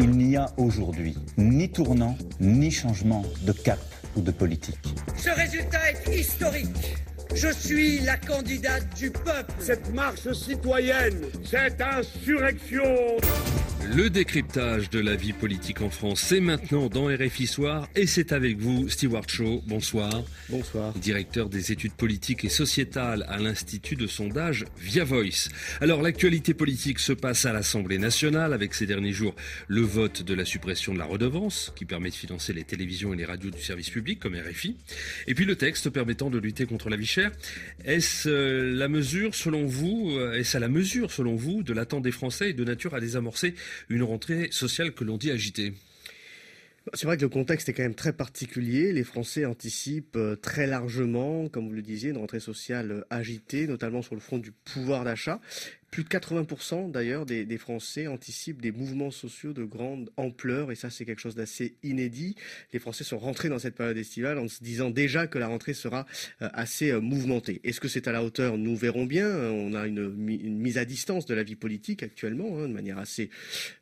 Il n'y a aujourd'hui ni tournant, ni changement de cap ou de politique. Ce résultat est historique. Je suis la candidate du peuple. Cette marche citoyenne, cette insurrection le décryptage de la vie politique en France, c'est maintenant dans RFI Soir et c'est avec vous, Stewart Shaw. Bonsoir. Bonsoir. Directeur des études politiques et sociétales à l'Institut de sondage Via Voice. Alors, l'actualité politique se passe à l'Assemblée nationale avec ces derniers jours le vote de la suppression de la redevance qui permet de financer les télévisions et les radios du service public comme RFI. Et puis le texte permettant de lutter contre la vie Est-ce euh, la mesure, selon vous, euh, est-ce la mesure, selon vous, de l'attente des Français et de nature à désamorcer une rentrée sociale que l'on dit agitée? C'est vrai que le contexte est quand même très particulier. Les Français anticipent euh, très largement, comme vous le disiez, une rentrée sociale agitée, notamment sur le front du pouvoir d'achat. Plus de 80% d'ailleurs des, Français anticipent des mouvements sociaux de grande ampleur et ça c'est quelque chose d'assez inédit. Les Français sont rentrés dans cette période estivale en se disant déjà que la rentrée sera euh, assez euh, mouvementée. Est-ce que c'est à la hauteur? Nous verrons bien. On a une, une, mise à distance de la vie politique actuellement hein, de manière assez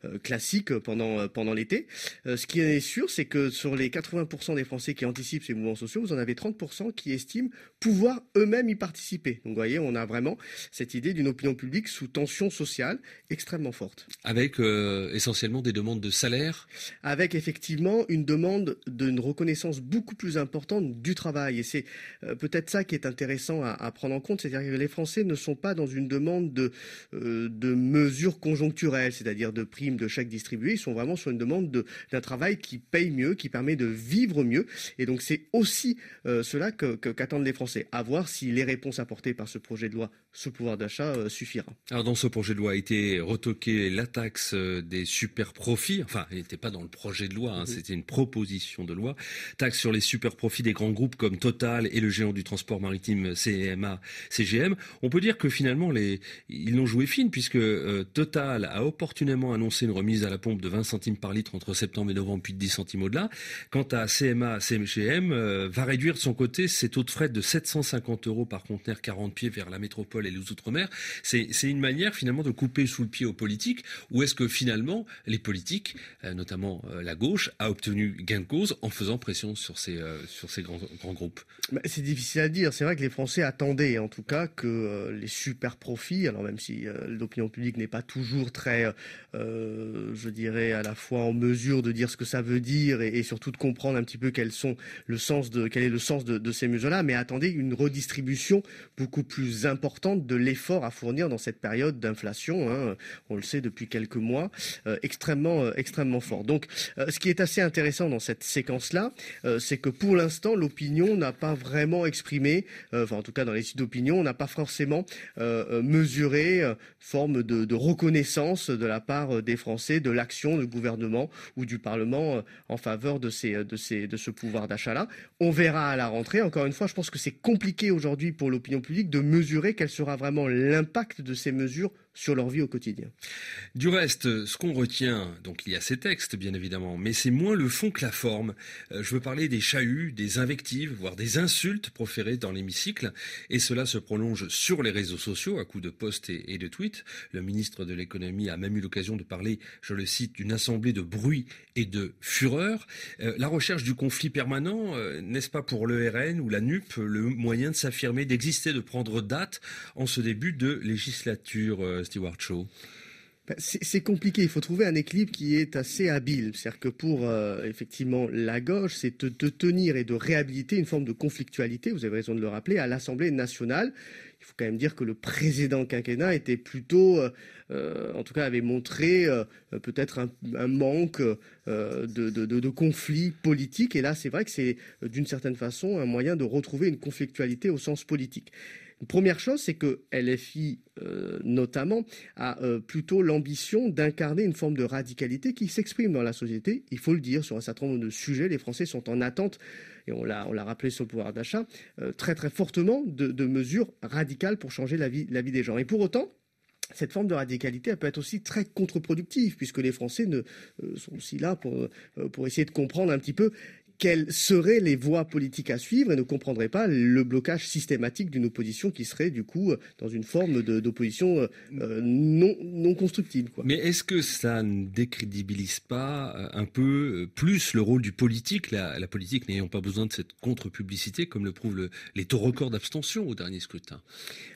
euh, classique pendant, pendant l'été. ce qui est sûr c'est que sur les 80% des Français qui anticipent ces mouvements sociaux, vous en avez 30% qui estiment pouvoir eux-mêmes y participer. Donc vous voyez, on a vraiment cette idée d'une opinion publique sous tension sociale extrêmement forte. Avec euh, essentiellement des demandes de salaire? Avec effectivement une demande d'une reconnaissance beaucoup plus importante du travail. Et c'est euh, peut-être ça qui est intéressant à, à prendre en compte, c'est-à-dire que les Français ne sont pas dans une demande de, euh, de mesures conjoncturelles, c'est-à-dire de primes, de chèques distribués, ils sont vraiment sur une demande d'un travail qui paye mieux, qui permet de vivre mieux. Et donc c'est aussi cela qu'attendent que, les Français, à voir si les réponses apportées par ce projet de loi, ce pouvoir d'achat, suffira. Alors dans ce projet de loi a été retoquée la taxe euh, des super profits. Enfin, elle n'était pas dans le projet de loi, hein, c'était une proposition de loi. Taxe sur les super profits des grands groupes comme Total et le géant du transport maritime CMA, CGM. On peut dire que finalement, les, ils l'ont joué fine puisque euh, Total a opportunément annoncé une remise à la pompe de 20 centimes par litre entre septembre et novembre, puis de 10 centimes au-delà. Quant à CMA, CGM euh, va réduire de son côté ses taux de frais de 750 euros par conteneur 40 pieds vers la métropole et les outre-mer. C'est une manière finalement de couper sous le pied aux politiques ou est-ce que finalement les politiques, euh, notamment euh, la gauche, a obtenu gain de cause en faisant pression sur ces, euh, sur ces grands, grands groupes? Bah, C'est difficile à dire. C'est vrai que les Français attendaient en tout cas que les super profits, alors même si l'opinion publique n'est pas toujours très, je dirais, à la fois en mesure de dire ce que ça veut dire et, surtout de comprendre un petit peu quels sont le sens de, quel est le sens de, ces mesures-là, mais attendez une redistribution beaucoup plus importante de l'effort à fournir dans cette période d'inflation, hein, on le sait depuis quelques mois, euh, extrêmement, euh, extrêmement fort. Donc, euh, ce qui est assez intéressant dans cette séquence-là, c'est que pour l'instant, l'opinion n'a pas vraiment exprimé, enfin en tout cas dans les sites d'opinion, on n'a pas forcément mesuré forme de, de, reconnaissance de la part des Français de l'action du gouvernement ou du Parlement en faveur de, ces, de, ces, de ce pouvoir d'achat-là. On verra à la rentrée. Encore une fois, je pense que c'est compliqué aujourd'hui pour l'opinion publique de mesurer quel sera vraiment l'impact de ces mesures sur leur vie au quotidien. Du reste, ce qu'on retient, donc il y a ces textes bien évidemment, mais c'est moins le fond que la forme. Euh, je veux parler des chahuts, des invectives, voire des insultes proférées dans l'hémicycle, et cela se prolonge sur les réseaux sociaux à coups de posts et, de tweets. Le ministre de l'économie a même eu l'occasion de parler, je le cite, d'une assemblée de bruit et de fureur. Euh, la recherche du conflit permanent, euh, n'est-ce pas pour le RN ou la NUP le moyen de s'affirmer, d'exister, de prendre date en ce début de législature Stewart ben, c'est compliqué. Il faut trouver un équilibre qui est assez habile. C'est-à-dire que pour euh, effectivement la gauche, c'est de, tenir et de réhabiliter une forme de conflictualité. Vous avez raison de le rappeler à l'Assemblée nationale. Il faut quand même dire que le précédent quinquennat était plutôt, euh, en tout cas, avait montré euh, peut-être un, manque euh, de, de, de, de conflits politiques. Et là, c'est vrai que c'est d'une certaine façon un moyen de retrouver une conflictualité au sens politique. Première chose, c'est que LFI, euh, notamment, a euh, plutôt l'ambition d'incarner une forme de radicalité qui s'exprime dans la société. Il faut le dire, sur un certain nombre de sujets, les Français sont en attente, et on l'a, rappelé sur le pouvoir d'achat, euh, très très fortement de, mesures radicales pour changer la vie, des gens. Et pour autant, cette forme de radicalité peut être aussi très contre-productive, puisque les Français sont aussi là pour, pour essayer de comprendre un petit peu quelles seraient les voies politiques à suivre et ne comprendraient pas le blocage systématique d'une opposition qui serait du coup dans une forme d'opposition non, non constructive. Mais est-ce que ça ne décrédibilise pas un peu plus le rôle du politique, la, la politique n'ayant pas besoin de cette contre-publicité, comme le prouvent les taux records d'abstention au dernier scrutin?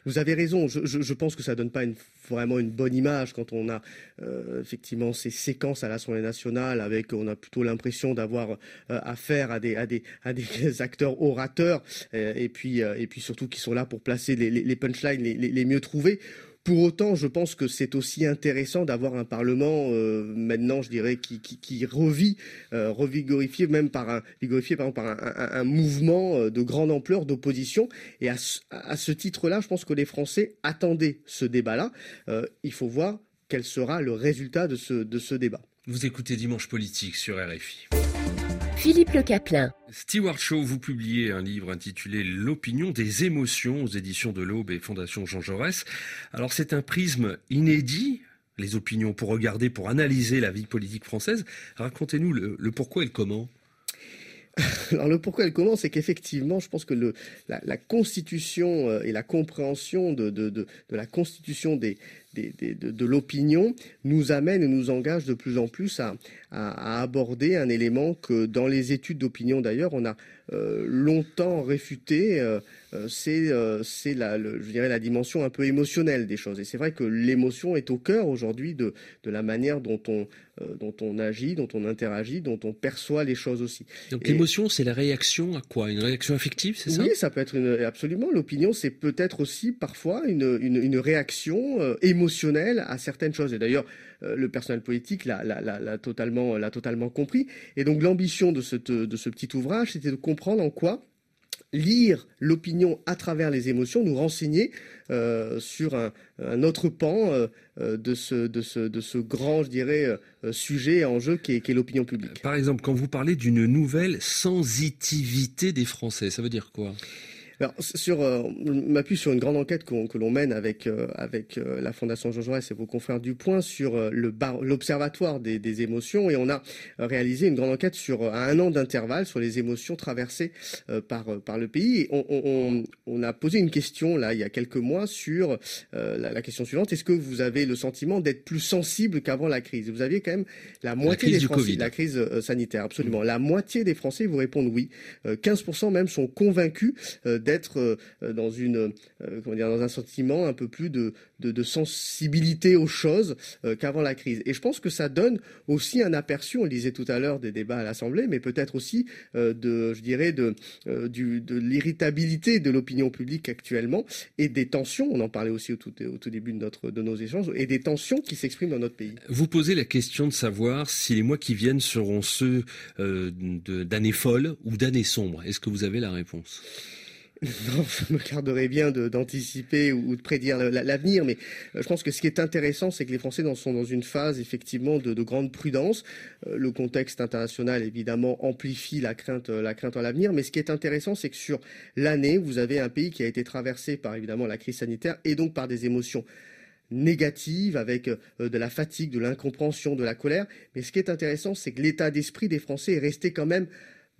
Vous avez raison, je, je, pense que ça donne pas une, vraiment une bonne image quand on a euh, effectivement ces séquences à l'Assemblée nationale avec, on a plutôt l'impression d'avoir euh, affaire à des, acteurs orateurs euh, et, puis, et puis surtout qui sont là pour placer les, punchlines les, mieux trouvés. Pour autant, je pense que c'est aussi intéressant d'avoir un Parlement euh, maintenant, je dirais, qui, revit, euh, revigorifié même par un, mouvement euh, de grande ampleur d'opposition. Et à, ce titre-là, je pense que les Français attendaient ce débat-là. Euh, il faut voir quel sera le résultat de ce débat. Vous écoutez Dimanche Politique sur RFI. Philippe Le Caplin. Stewart Shaw, vous publiez un livre intitulé L'opinion des émotions aux éditions de l'Aube et Fondation Jean Jaurès. Alors c'est un prisme inédit, les opinions pour regarder, pour analyser la vie politique française. Racontez-nous le, pourquoi et le comment. Alors le pourquoi et le comment, c'est qu'effectivement, je pense que le, la, constitution euh, et la compréhension de, de, de, de la constitution des, des, des, de, de l'opinion nous amène et nous engage de plus en plus à, à, à, aborder un élément que dans les études d'opinion d'ailleurs on a euh, longtemps réfuté, euh, euh c'est euh, c'est la, je dirais la dimension un peu émotionnelle des choses. Et c'est vrai que l'émotion est au cœur aujourd'hui de, de la manière dont on dont on agit, dont on interagit, dont on perçoit les choses aussi. Donc l'émotion, c'est la réaction à quoi? Une réaction affective, c'est ça? Oui, ça peut être une, absolument. L'opinion, c'est peut-être aussi parfois une, une, une réaction émotionnelle à certaines choses. Et d'ailleurs, le personnel politique l'a totalement, totalement compris. Et donc l'ambition de, de ce petit ouvrage, c'était de comprendre en quoi lire l'opinion à travers les émotions, nous renseigner euh, sur un, autre pan euh, euh, de, ce, de, ce, de ce grand, je dirais, euh, sujet en jeu qui est, est l'opinion publique. Par exemple, quand vous parlez d'une nouvelle sensitivité des Français, ça veut dire quoi? Alors, sur, euh, m'appuie sur une grande enquête que l'on mène avec, euh, avec euh, la Fondation Jean Jaurès et vos confrères du Point sur euh, le l'observatoire des, des, émotions et on a réalisé une grande enquête sur un an d'intervalle sur les émotions traversées par, par le pays. Et on, on, on, a posé une question là il y a quelques mois sur la, la, question suivante est-ce que vous avez le sentiment d'être plus sensible qu'avant la crise? Vous aviez quand même la moitié des Français, la crise sanitaire, absolument. Mmh. La moitié des Français vous répondent oui. 15% même sont convaincus d'être d'être euh, euh, dire dans un sentiment un peu plus de, sensibilité aux choses euh, qu'avant la crise. Et je pense que ça donne aussi un aperçu. On le disait tout à l'heure des débats à l'Assemblée, mais peut-être aussi de je dirais de l'irritabilité de l'opinion publique actuellement et des tensions. On en parlait aussi au tout, début de nos échanges et des tensions qui s'expriment dans notre pays. Vous posez la question de savoir si les mois qui viennent seront ceux d'années folles ou d'années sombres. Est-ce que vous avez la réponse? Non, je me garderais bien d'anticiper ou, de prédire l'avenir, mais euh, je pense que ce qui est intéressant, c'est que les Français sont dans une phase effectivement de, de grande prudence. Euh, le contexte international, évidemment, amplifie la crainte, euh, la crainte à l'avenir, mais ce qui est intéressant, c'est que sur l'année, vous avez un pays qui a été traversé par évidemment la crise sanitaire et donc par des émotions négatives, avec de la fatigue, de l'incompréhension, de la colère. Mais ce qui est intéressant, c'est que l'état d'esprit des Français est resté quand même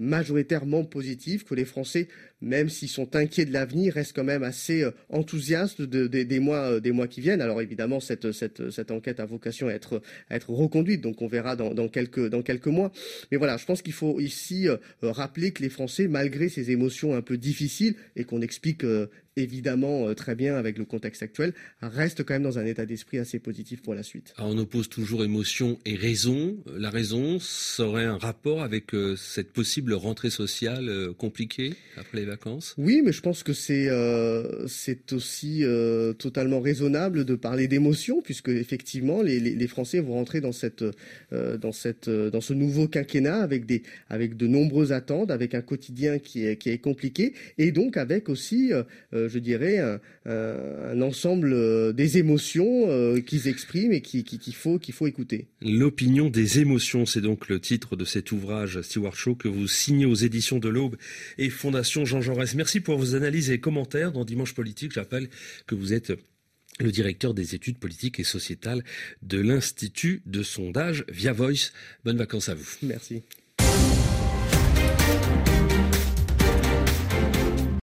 majoritairement positif, que les Français même s'ils sont inquiets de l'avenir, restent quand même assez euh, enthousiastes de, de, des, mois, euh, des mois qui viennent. Alors évidemment, cette, cette, enquête a vocation à être, être reconduite, donc on verra dans, quelques, dans quelques mois. Mais voilà, je pense qu'il faut ici euh, rappeler que les Français, malgré ces émotions un peu difficiles, et qu'on explique évidemment très bien avec le contexte actuel, restent quand même dans un état d'esprit assez positif pour la suite. On oppose toujours émotion et raison. La raison, ça aurait un rapport avec cette possible rentrée sociale compliquée après les vacances Oui, mais je pense que c'est euh, c'est aussi euh, totalement raisonnable de parler d'émotion, puisque effectivement les, les, les, Français vont rentrer dans cette euh, dans cette euh, dans ce nouveau quinquennat avec des avec de nombreuses attentes, avec un quotidien qui est qui est compliqué, et donc avec aussi, euh, je dirais, un, un, ensemble des émotions qu'ils expriment et qu'il qui, qui faut qu'il faut écouter. L'opinion des émotions, c'est donc le titre de cet ouvrage Stewart Show que vous signez aux éditions de l'Aube et Fondation Jean Jean Jaurès. Merci pour vos analyses et commentaires dans Dimanche Politique. J'appelle que vous êtes le directeur des études politiques et sociétales de l'Institut de sondage Via Voice. Bonnes vacances à vous. Merci.